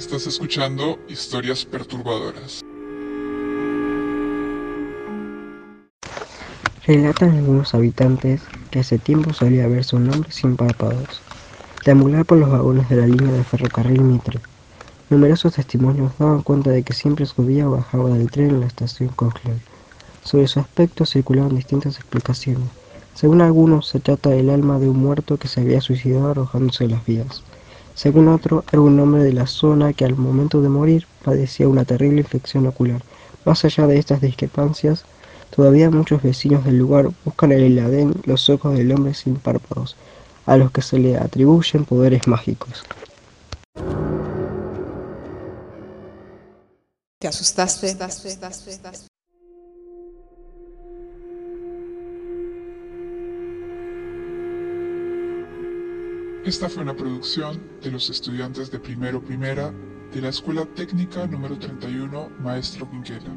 Estás escuchando historias perturbadoras. Relatan algunos habitantes que hace tiempo solía verse un hombre sin párpados, deambular por los vagones de la línea de ferrocarril Mitre. Numerosos testimonios daban cuenta de que siempre subía o bajaba del tren en la estación Cochlear. Sobre su aspecto circulaban distintas explicaciones. Según algunos, se trata del alma de un muerto que se había suicidado arrojándose de las vías. Según otro, era un hombre de la zona que al momento de morir padecía una terrible infección ocular. Más allá de estas discrepancias, todavía muchos vecinos del lugar buscan en el Adén los ojos del hombre sin párpados, a los que se le atribuyen poderes mágicos. ¿Te asustaste? Esta fue una producción de los estudiantes de primero primera de la Escuela Técnica número 31 Maestro Quinquela.